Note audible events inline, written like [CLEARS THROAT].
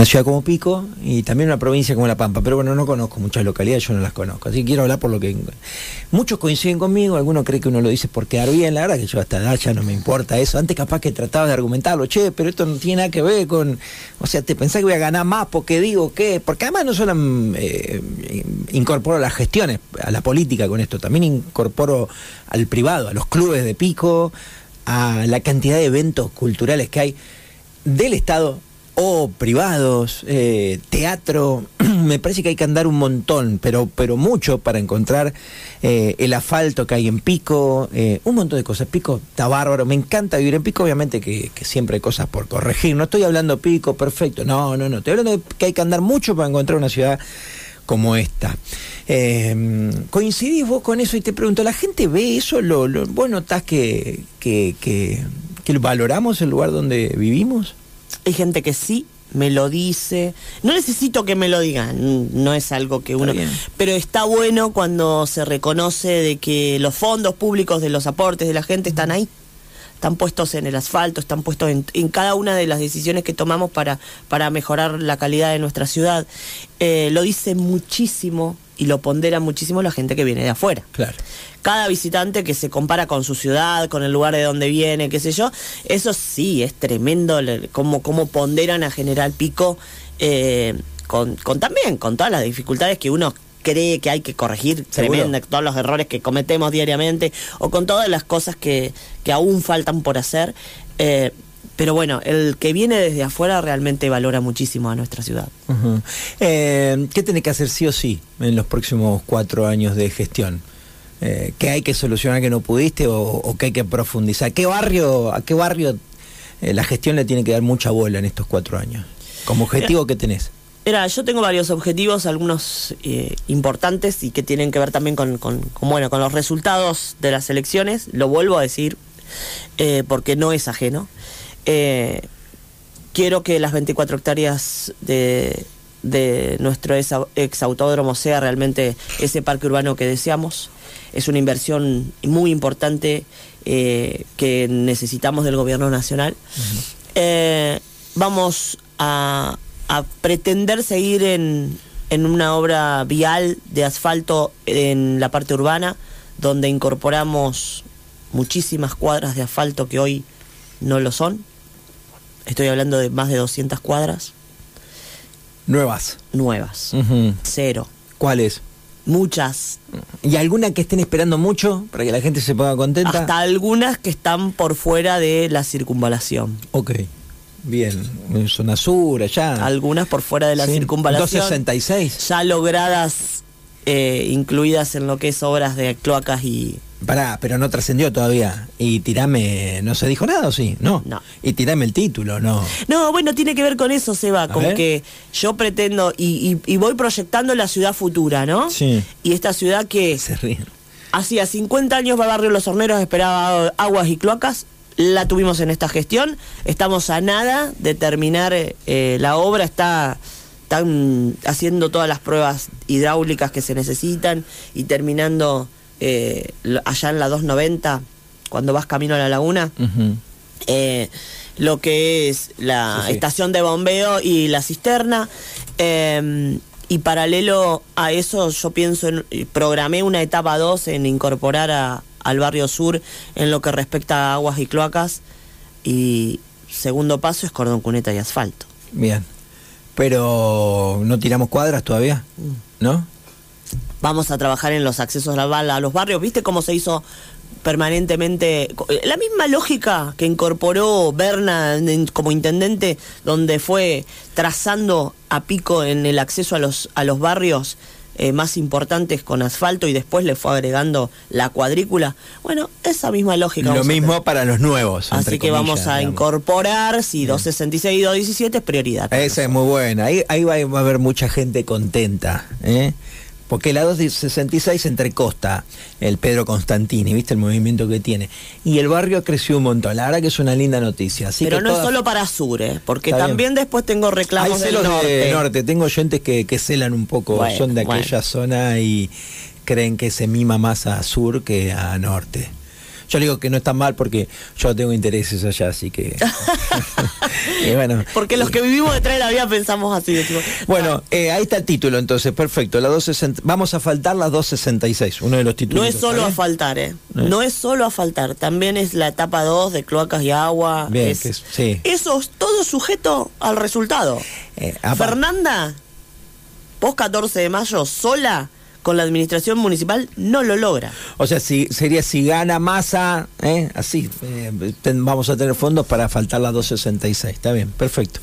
una ciudad como Pico y también una provincia como La Pampa. Pero bueno, no conozco muchas localidades, yo no las conozco. Así que quiero hablar por lo que. Muchos coinciden conmigo, algunos creen que uno lo dice por quedar bien. La verdad que yo hasta edad ya no me importa eso. Antes capaz que trataba de argumentarlo, che, pero esto no tiene nada que ver con. O sea, te pensás que voy a ganar más porque digo que. Porque además no solo eh, incorporo las gestiones, a la política con esto, también incorporo al privado, a los clubes de Pico, a la cantidad de eventos culturales que hay del Estado o privados, eh, teatro, [CLEARS THROAT] me parece que hay que andar un montón, pero, pero mucho para encontrar eh, el asfalto que hay en Pico, eh, un montón de cosas. Pico está bárbaro, me encanta vivir en Pico, obviamente que, siempre hay cosas por corregir. No estoy hablando Pico, perfecto, no, no, no, estoy hablando de que hay que andar mucho para encontrar una ciudad como esta. ¿Coincidís vos con eso? Y te pregunto, ¿la gente ve eso? ¿Lo, vos notás que, que, que, que valoramos el lugar donde vivimos? Hay gente que sí me lo dice. No necesito que me lo digan, no es algo que uno... Pero está bueno cuando se reconoce de que los fondos públicos de los aportes de la gente están ahí. Están puestos en el asfalto, están puestos en, cada una de las decisiones que tomamos para, para mejorar la calidad de nuestra ciudad. Eh, lo dice muchísimo y lo pondera muchísimo la gente que viene de afuera. Claro. Cada visitante que se compara con su ciudad, con el lugar de donde viene, qué sé yo, eso sí, es tremendo cómo, cómo ponderan a General Pico, eh, con, con también, con todas las dificultades que uno cree que hay que corregir tremenda, todos los errores que cometemos diariamente o con todas las cosas que, que aún faltan por hacer. Eh, pero bueno, el que viene desde afuera realmente valora muchísimo a nuestra ciudad. Eh, ¿Qué tiene que hacer sí o sí en los próximos cuatro años de gestión? Eh, ¿Qué hay que solucionar que no pudiste o, qué hay que profundizar? ¿Qué barrio, ¿A qué barrio eh, la gestión le tiene que dar mucha bola en estos cuatro años? ¿Como objetivo qué tenés? Era, yo tengo varios objetivos, algunos importantes y que tienen que ver también con, con, bueno, con los resultados de las elecciones. Lo vuelvo a decir porque no es ajeno. Eh, quiero que las 24 hectáreas de, nuestro ex autódromo sea realmente ese parque urbano que deseamos. Es una inversión muy importante eh, que necesitamos del gobierno nacional. Eh, vamos a, pretender seguir en, en una obra vial de asfalto en la parte urbana, donde incorporamos muchísimas cuadras de asfalto que hoy no lo son. Estoy hablando de más de 200 cuadras. Nuevas. Nuevas. Cero. ¿Cuáles? Muchas. ¿Y alguna que estén esperando mucho para que la gente se ponga contenta? Hasta algunas que están por fuera de la circunvalación. Ok. Bien, en zona sur, allá. Algunas por fuera de la circunvalación. 266. Ya logradas, eh, incluidas en lo que es obras de cloacas y, Pará, pero no trascendió todavía. Y tirame, ¿no se dijo nada o sí? No. No. Y tirame el título, ¿no? No, bueno, tiene que ver con eso, Seba, con que yo pretendo y, voy proyectando la ciudad futura, ¿no? Sí. Y esta ciudad que... Se ríen. Hacía 50 años Barrio Los Horneros esperaba aguas y cloacas, la tuvimos en esta gestión, estamos a nada de terminar eh, la obra, está están haciendo todas las pruebas hidráulicas que se necesitan y terminando eh, allá en la 290, cuando vas camino a la laguna, eh, lo que es la estación de bombeo y la cisterna. Em, y paralelo a eso, yo pienso, en, programé una etapa 2 en incorporar a, al barrio sur en lo que respecta a aguas y cloacas. Y segundo paso es cordón cuneta y asfalto. Bien. Pero no tiramos cuadras todavía. ¿no? vamos a trabajar en los accesos a los barrios. ¿Viste cómo se hizo permanentemente la misma lógica que incorporó Berna como intendente donde fue trazando a pico en el acceso a los a los barrios eh, más importantes con asfalto y después le fue agregando la cuadrícula. Bueno, esa misma lógica. Lo mismo para los nuevos. Así que vamos a incorporar, si 266 y 217 es prioridad. Esa es muy buena. Ahí, ahí va a haber mucha gente contenta. ¿eh? Porque la 266 entrecosta el Pedro Constantini, ¿viste el movimiento que tiene? Y el barrio creció un montón, la verdad que es una linda noticia. Pero no es solo para sur, ¿eh? porque también después tengo reclamos del norte. De norte. Tengo oyentes que, que celan un poco, son de aquella zona y creen que se mima más a sur que a norte. Yo le digo que no está mal porque yo tengo intereses allá, así que. [LAUGHS] [LAUGHS] y bueno, Porque los que vivimos detrás de la vida pensamos así. decimos, Bueno, eh, ahí está el título entonces, perfecto. La 260, vamos a faltar la 266, uno de los títulos. No es solo a faltar, ¿eh? No es solo a faltar, también es la etapa 2 de cloacas y agua. Bien, es- que es- sí. Eso es todo sujeto al resultado. Eh, Fernanda, post 14 de mayo, sola con la administración municipal, no lo logra. O sea, si, sería si gana masa, ¿eh? así, eh, vamos a tener fondos para faltar la 266. Está bien, perfecto.